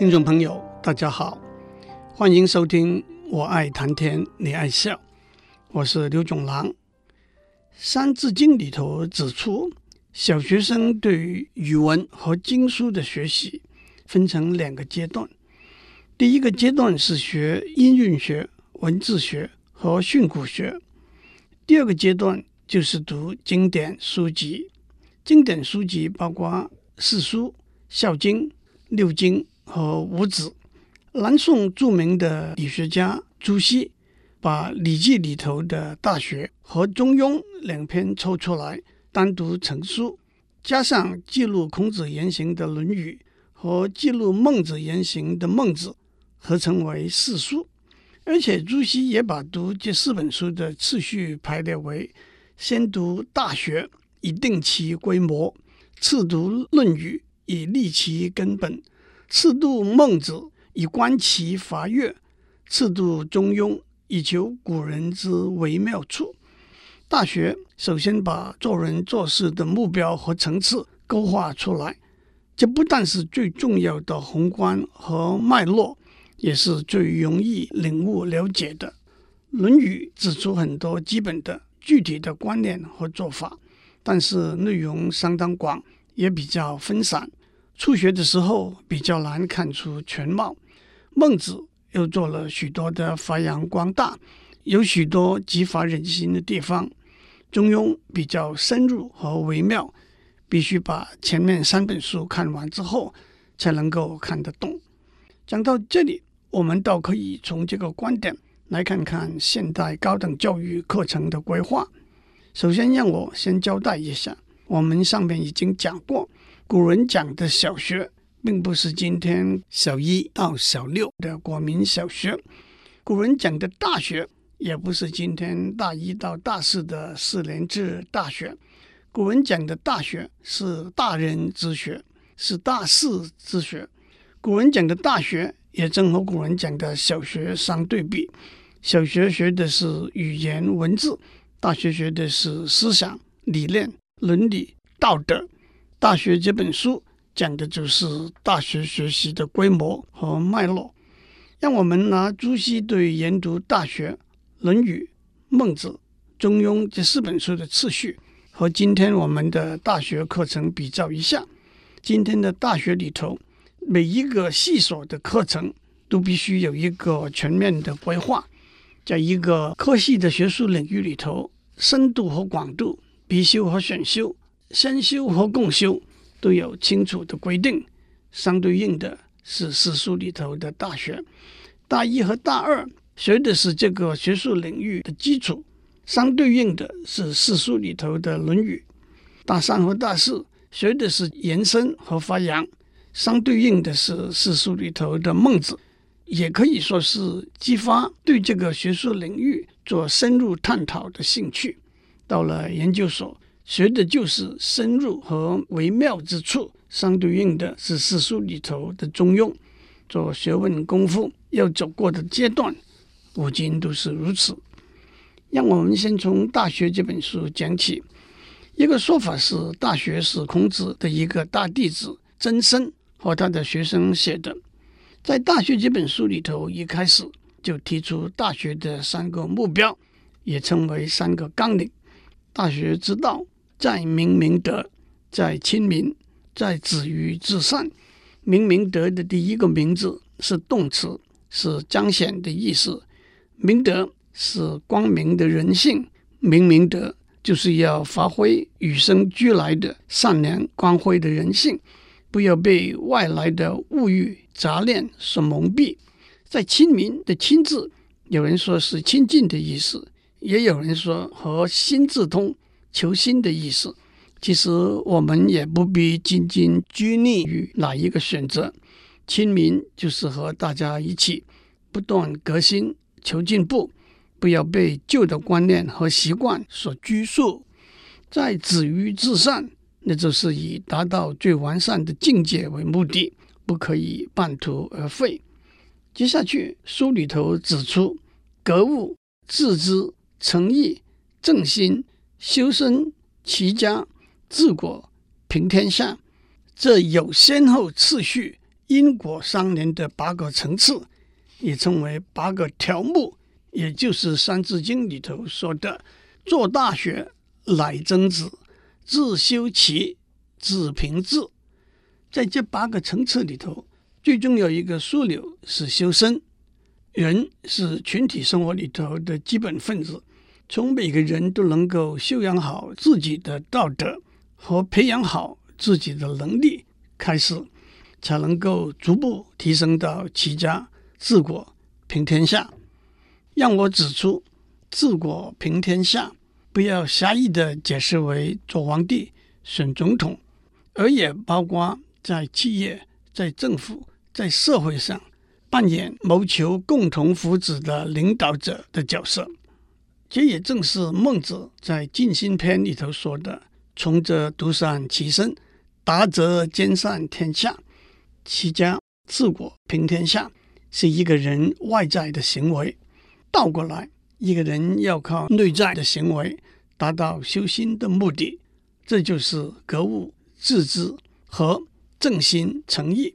听众朋友，大家好，欢迎收听《我爱谈天，你爱笑》，我是刘总郎。《三字经》里头指出，小学生对于语文和经书的学习分成两个阶段。第一个阶段是学音韵学、文字学和训诂学；第二个阶段就是读经典书籍。经典书籍包括四书、孝经、六经。和五子，南宋著名的理学家朱熹把《礼记》里头的《大学》和《中庸》两篇抽出来单独成书，加上记录孔子言行的《论语》和记录孟子言行的《孟子》，合称为四书。而且朱熹也把读这四本书的次序排列为：先读《大学》，以定其规模；次读《论语》，以立其根本。次读孟子，以观其法乐；次读中庸，以求古人之微妙处。大学首先把做人做事的目标和层次勾画出来，这不但是最重要的宏观和脉络，也是最容易领悟了解的。《论语》指出很多基本的具体的观念和做法，但是内容相当广，也比较分散。初学的时候比较难看出全貌，孟子又做了许多的发扬光大，有许多激发人心的地方。中庸比较深入和微妙，必须把前面三本书看完之后才能够看得懂。讲到这里，我们倒可以从这个观点来看看现代高等教育课程的规划。首先，让我先交代一下，我们上面已经讲过。古人讲的小学，并不是今天小一到小六的国民小学；古人讲的大学，也不是今天大一到大四的四年制大学。古人讲的大学是大人之学，是大士之学。古人讲的大学，也正和古人讲的小学相对比。小学学的是语言文字，大学学的是思想理念、伦理道德。大学这本书讲的就是大学学习的规模和脉络。让我们拿朱熹对研读《大学》《论语》《孟子》《中庸》这四本书的次序，和今天我们的大学课程比较一下。今天的大学里头，每一个系所的课程都必须有一个全面的规划，在一个科系的学术领域里头，深度和广度、必修和选修。先修和共修都有清楚的规定，相对应的是四书里头的大学。大一和大二学的是这个学术领域的基础，相对应的是四书里头的《论语》。大三和大四学的是延伸和发扬，相对应的是四书里头的《孟子》，也可以说是激发对这个学术领域做深入探讨的兴趣。到了研究所。学的就是深入和微妙之处，相对应的是四书里头的中庸。做学问功夫要走过的阶段，古今都是如此。让我们先从《大学》这本书讲起。一个说法是，《大学》是孔子的一个大弟子曾参和他的学生写的。在《大学》这本书里头，一开始就提出《大学》的三个目标，也称为三个纲领。大学之道。在明明德，在亲民，在止于至善。明明德的第一个名字是动词，是彰显的意思。明德是光明的人性，明明德就是要发挥与生俱来的善良光辉的人性，不要被外来的物欲杂念所蒙蔽。在亲民的亲字，有人说是亲近的意思，也有人说和心字通。求新的意思，其实我们也不必仅仅拘泥于哪一个选择。亲民就是和大家一起不断革新、求进步，不要被旧的观念和习惯所拘束。在止于至善，那就是以达到最完善的境界为目的，不可以半途而废。接下去书里头指出，格物、致知、诚意、正心。修身、齐家、治国、平天下，这有先后次序，因果相连的八个层次，也称为八个条目，也就是《三字经》里头说的“做大学，乃曾子；自修齐，子平治”。在这八个层次里头，最重要一个枢纽是修身。人是群体生活里头的基本分子，从每个人都能够修养好自己的道德和培养好自己的能力开始。才能够逐步提升到齐家治国平天下。让我指出，治国平天下不要狭义的解释为做皇帝、选总统，而也包括在企业、在政府、在社会上扮演谋求共同福祉的领导者的角色。这也正是孟子在《尽心篇》里头说的：“穷则独善其身，达则兼善天下。”齐家治国平天下是一个人外在的行为，倒过来，一个人要靠内在的行为达到修心的目的，这就是格物致知和正心诚意。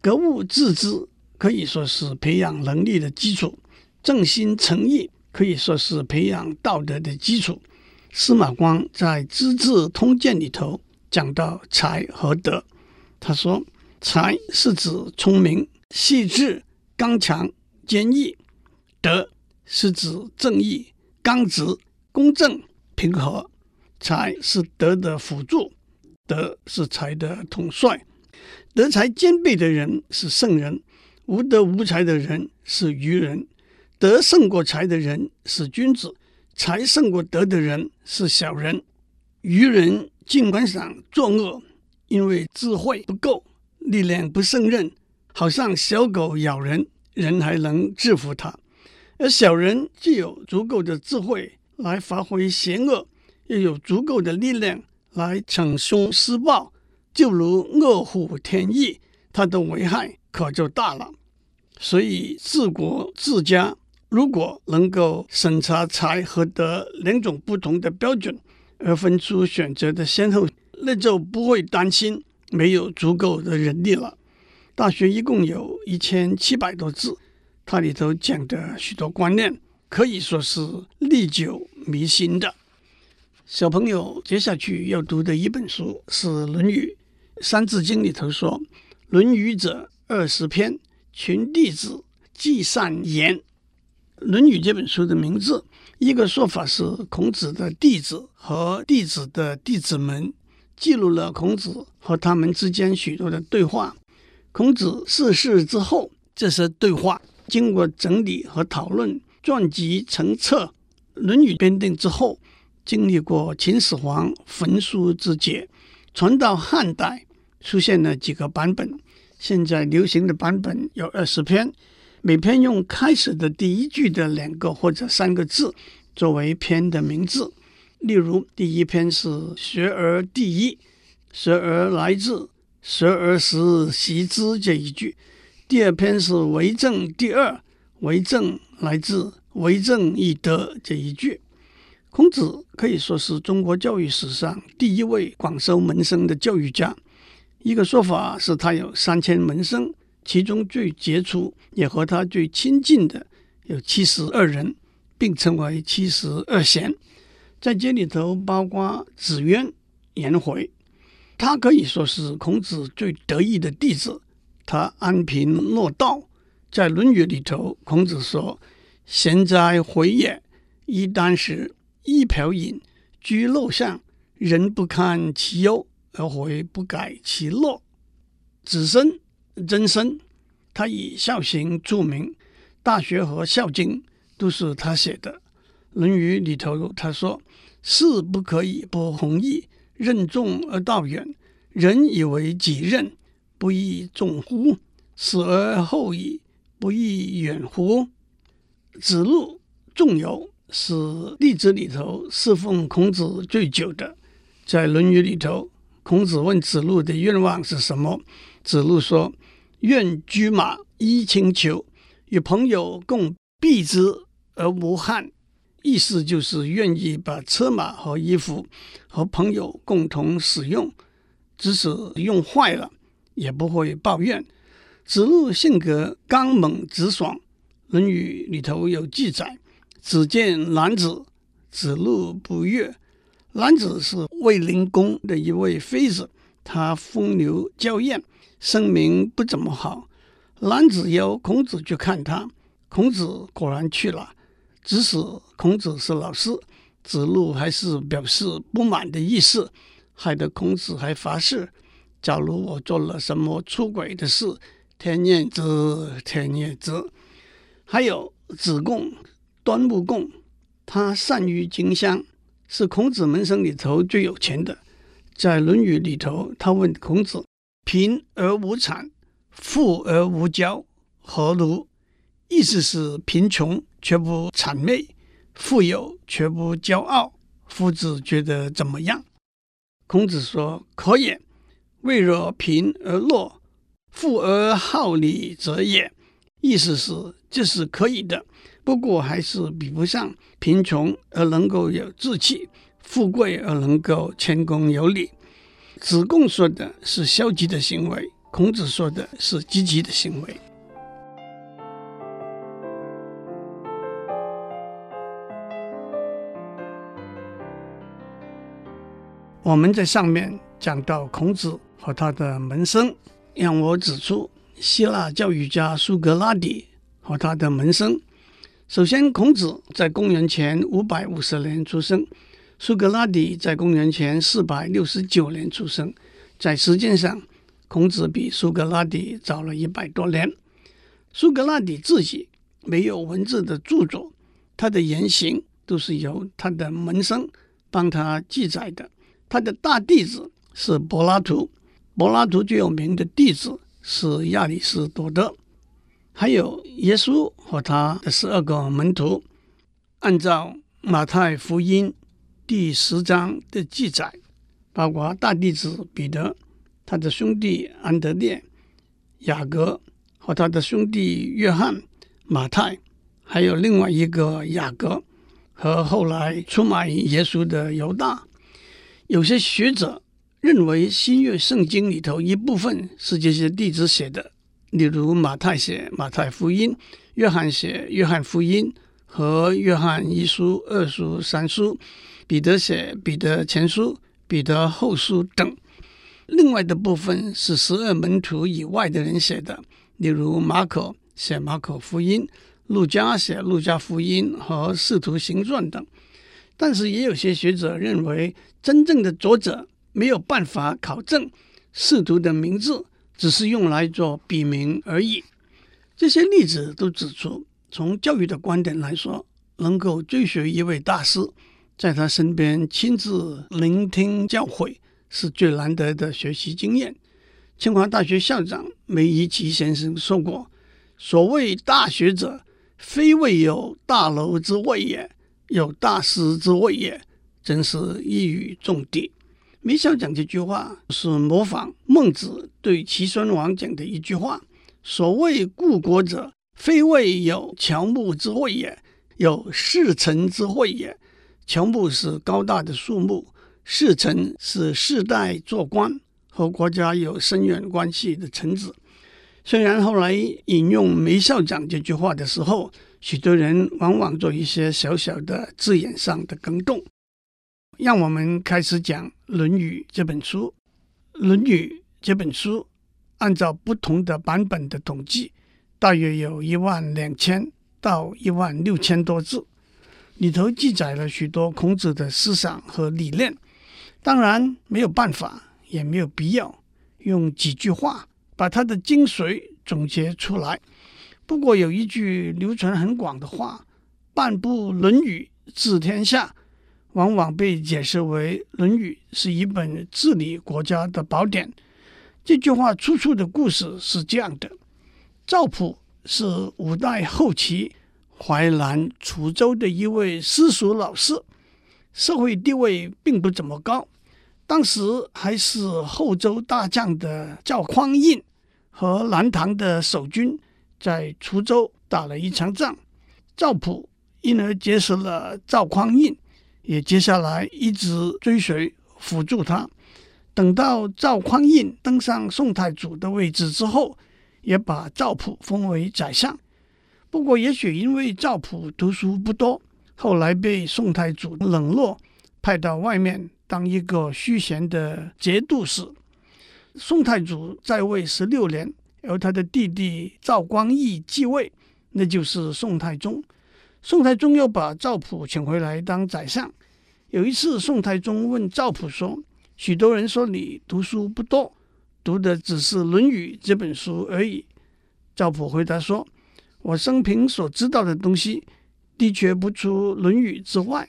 格物致知可以说是培养能力的基础，正心诚意可以说是培养道德的基础。司马光在《资治通鉴》里头讲到才和德，他说。才是指聪明、细致、刚强、坚毅；德是指正义、刚直、公正、平和。才是德的辅助，德是才的统帅。德才兼备的人是圣人，无德无才的人是愚人。德胜过才的人是君子，才胜过德的人是小人。愚人尽管想作恶，因为智慧不够。力量不胜任，好像小狗咬人，人还能制服它；而小人既有足够的智慧来发挥邪恶，又有足够的力量来逞凶施暴，就如饿虎添翼，它的危害可就大了。所以治国治家，如果能够审查才和德两种不同的标准，而分出选择的先后，那就不会担心。没有足够的人力了。大学一共有一千七百多字，它里头讲的许多观念可以说是历久弥新的。小朋友接下去要读的一本书是《论语》。《三字经》里头说：“论语者，二十篇，群弟子，记善言。”《论语》这本书的名字，一个说法是孔子的弟子和弟子的弟子们。记录了孔子和他们之间许多的对话。孔子逝世之后，这些对话经过整理和讨论，撰辑成册。《论语》编订之后，经历过秦始皇焚书之劫，传到汉代，出现了几个版本。现在流行的版本有二十篇，每篇用开始的第一句的两个或者三个字作为篇的名字。例如，第一篇是“学而第一，学而来自，学而时习之”这一句；第二篇是“为政第二，为政来自，为政以德”这一句。孔子可以说是中国教育史上第一位广收门生的教育家。一个说法是他有三千门生，其中最杰出也和他最亲近的有七十二人，并称为七十二贤。在这里头，包括子渊、颜回，他可以说是孔子最得意的弟子。他安贫乐道，在《论语》里头，孔子说：“贤哉，回也！衣簞食，衣瓢饮，居陋巷，人不堪其忧，而回不改其乐。”子申、曾参，他以孝行著名，《大学》和《孝经》都是他写的。《论语》里头他说。士不可以不弘毅，任重而道远。人以为己任，不亦重乎？死而后已，不亦远乎？子路、仲由是弟子里头侍奉孔子最久的。在《论语》里头，孔子问子路的愿望是什么？子路说：“愿车马衣轻裘，与朋友共避之而无憾。”意思就是愿意把车马和衣服和朋友共同使用，即使用坏了也不会抱怨。子路性格刚猛直爽，《论语》里头有记载：“子见男子，子路不悦。”男子是卫灵公的一位妃子，他风流娇艳，声名不怎么好。男子邀孔子去看他，孔子果然去了，即使孔子是老师，子路还是表示不满的意思，害得孔子还发誓：假如我做了什么出轨的事。天也知，天也知。还有子贡、端木贡，他善于经商，是孔子门生里头最有钱的。在《论语》里头，他问孔子：“贫而无谄，富而无骄，何如？”意思是贫穷却不谄媚，富有却不骄傲。夫子觉得怎么样？孔子说：“可也。未若贫而乐。”富而好礼者也，意思是这是可以的，不过还是比不上贫穷而能够有志气，富贵而能够谦恭有礼。子贡说的是消极的行为，孔子说的是积极的行为。我们在上面讲到孔子和他的门生。让我指出，希腊教育家苏格拉底和他的门生。首先，孔子在公元前五百五十年出生，苏格拉底在公元前四百六十九年出生。在时间上，孔子比苏格拉底早了一百多年。苏格拉底自己没有文字的著作，他的言行都是由他的门生帮他记载的。他的大弟子是柏拉图。柏拉图最有名的弟子是亚里士多德，还有耶稣和他的十二个门徒。按照马太福音第十章的记载，包括大弟子彼得、他的兄弟安德烈、雅各和他的兄弟约翰、马太，还有另外一个雅各和后来出卖耶稣的犹大。有些学者。认为新约圣经里头一部分是这些弟子写的，例如马太写马太福音，约翰写约翰福音和约翰一书、二书、三书，彼得写彼得前书、彼得后书等。另外的部分是十二门徒以外的人写的，例如马可写马可福音，路加写路加福音和使徒行传等。但是也有些学者认为，真正的作者。没有办法考证使徒的名字，只是用来做笔名而已。这些例子都指出，从教育的观点来说，能够追随一位大师，在他身边亲自聆听教诲，是最难得的学习经验。清华大学校长梅贻琦先生说过：“所谓大学者，非谓有大楼之谓也，有大师之谓也。”真是一语中的。梅校长这句话是模仿孟子对齐宣王讲的一句话：“所谓故国者，非谓有乔木之谓也，有士臣之谓也。乔木是高大的树木，士臣是世代做官和国家有深远关系的臣子。”虽然后来引用梅校长这句话的时候，许多人往往做一些小小的字眼上的更动。让我们开始讲《论语》这本书。《论语》这本书按照不同的版本的统计，大约有一万两千到一万六千多字，里头记载了许多孔子的思想和理念。当然没有办法，也没有必要用几句话把他的精髓总结出来。不过有一句流传很广的话：“半部《论语》治天下。”往往被解释为《论语》是一本治理国家的宝典。这句话出处的故事是这样的：赵普是五代后期淮南滁州的一位私塾老师，社会地位并不怎么高。当时还是后周大将的赵匡胤和南唐的守军在滁州打了一场仗，赵普因而结识了赵匡胤。也接下来一直追随辅助他，等到赵匡胤登上宋太祖的位置之后，也把赵普封为宰相。不过，也许因为赵普读书不多，后来被宋太祖冷落，派到外面当一个虚闲的节度使。宋太祖在位十六年，而他的弟弟赵光义继位，那就是宋太宗。宋太宗又把赵普请回来当宰相。有一次，宋太宗问赵普说：“许多人说你读书不多，读的只是《论语》这本书而已。”赵普回答说。我生平所知道的东西，的确不出《论语》之外。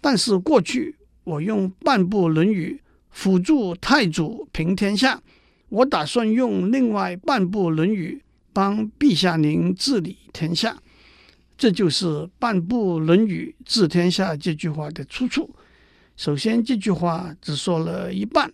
但是过去我用半部《论语》辅助太祖平天下，我打算用另外半部《论语》帮陛下您治理天下。这就是“半部《论语》治天下”这句话的出处。首先，这句话只说了一半。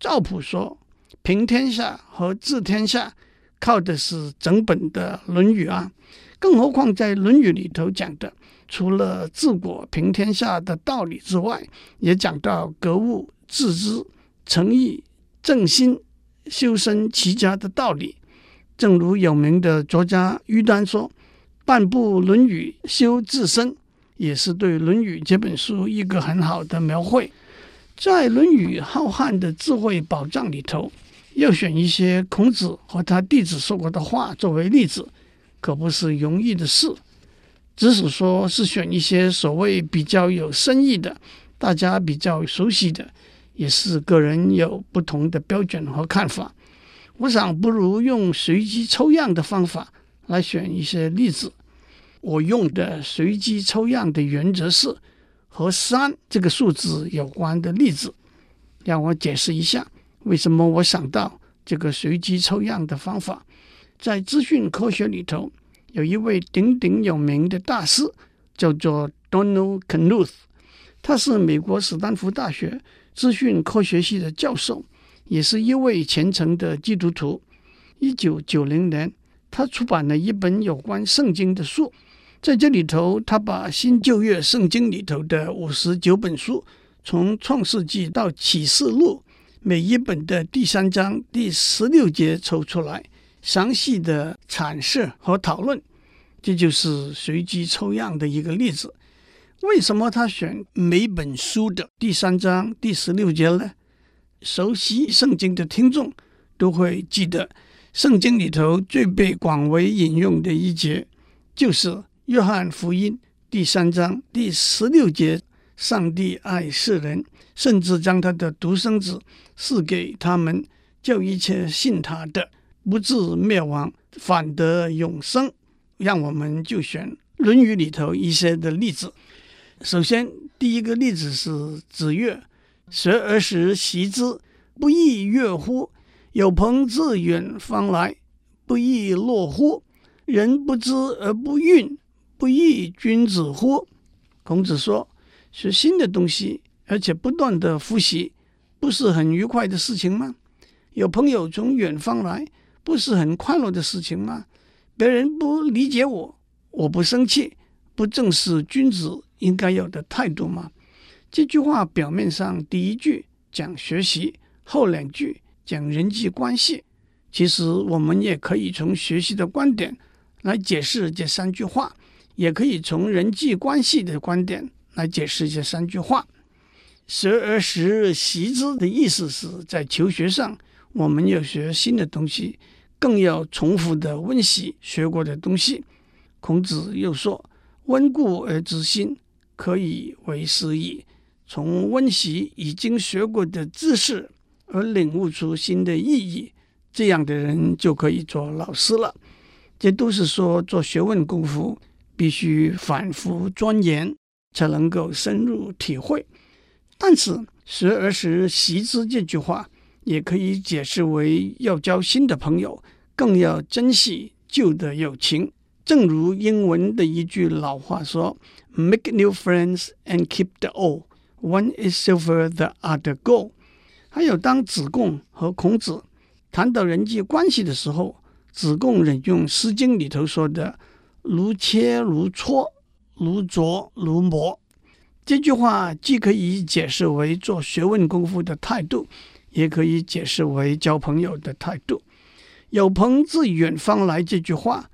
赵普说：“平天下和治天下。”靠的是整本的《论语》啊，更何况在《论语》里头讲的，除了治国平天下的道理之外，也讲到格物致知、诚意正心、修身齐家的道理。正如有名的作家于丹说：“半部《论语》修自身，也是对《论语》这本书一个很好的描绘。”在《论语》浩瀚的智慧宝藏里头。要选一些孔子和他弟子说过的话作为例子，可不是容易的事。即使说是选一些所谓比较有深意的、大家比较熟悉的，也是个人有不同的标准和看法。我想不如用随机抽样的方法来选一些例子。我用的随机抽样的原则是和三这个数字有关的例子。让我解释一下。为什么我想到这个随机抽样的方法？在资讯科学里头，有一位鼎鼎有名的大师，叫做 Donald Knuth，他是美国史丹福大学资讯科学系的教授，也是一位虔诚的基督徒。一九九零年，他出版了一本有关圣经的书，在这里头，他把新旧约圣经里头的五十九本书，从创世纪到启示录。每一本的第三章第十六节抽出来，详细的阐释和讨论，这就是随机抽样的一个例子。为什么他选每本书的第三章第十六节呢？熟悉圣经的听众都会记得，圣经里头最被广为引用的一节，就是约翰福音第三章第十六节：“上帝爱世人。”甚至将他的独生子赐给他们，叫一切信他的不至灭亡，反得永生。让我们就选《论语》里头一些的例子。首先，第一个例子是子曰：“学而时习之，不亦说乎？有朋自远方来，不亦乐乎？人不知而不愠，不亦君子乎？”孔子说：“学新的东西。”而且不断的复习，不是很愉快的事情吗？有朋友从远方来，不是很快乐的事情吗？别人不理解我，我不生气，不正是君子应该有的态度吗？这句话表面上第一句讲学习，后两句讲人际关系。其实我们也可以从学习的观点来解释这三句话，也可以从人际关系的观点来解释这三句话。学而时习之的意思是在求学上，我们要学新的东西，更要重复的温习学过的东西。孔子又说：“温故而知新，可以为师矣。”从温习已经学过的知识而领悟出新的意义，这样的人就可以做老师了。这都是说做学问功夫必须反复钻研，才能够深入体会。但是“学而时习之”这句话也可以解释为要交新的朋友，更要珍惜旧的友情。正如英文的一句老话说：“Make new friends and keep the old. One is silver, the other gold。”还有，当子贡和孔子谈到人际关系的时候，子贡引用《诗经》里头说的：“如切如磋，如琢如磨。”这句话既可以解释为做学问功夫的态度，也可以解释为交朋友的态度。有朋自远方来这句话，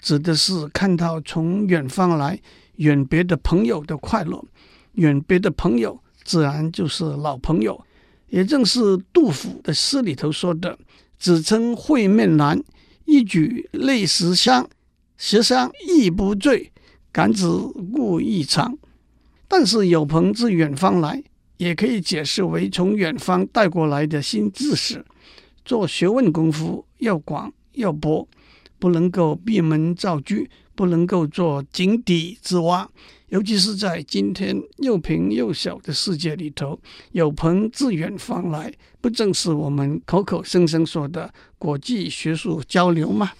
指的是看到从远方来远别的朋友的快乐。远别的朋友，自然就是老朋友。也正是杜甫的诗里头说的：“只称会面难，一举泪十觞。十觴亦不醉，感子故意长。”但是有朋自远方来，也可以解释为从远方带过来的新知识。做学问功夫要广要博，不能够闭门造车，不能够做井底之蛙。尤其是在今天又平又小的世界里头，有朋自远方来，不正是我们口口声声说的国际学术交流吗？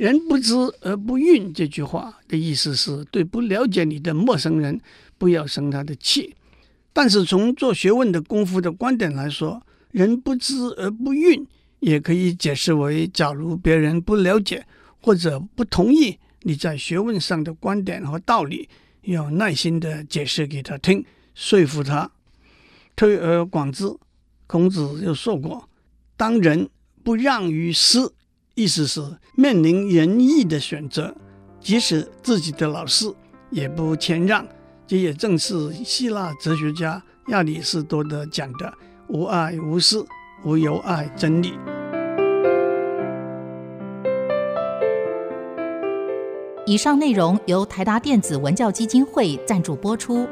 人不知而不愠这句话的意思是对不了解你的陌生人不要生他的气。但是从做学问的功夫的观点来说，人不知而不愠也可以解释为：假如别人不了解或者不同意你在学问上的观点和道理。要耐心地解释给他听，说服他。推而广之，孔子又说过：“当仁不让于师。”意思是面临仁义的选择，即使自己的老师也不谦让。这也正是希腊哲学家亚里士多德讲的“无爱无私，无有爱真理”。以上内容由台达电子文教基金会赞助播出。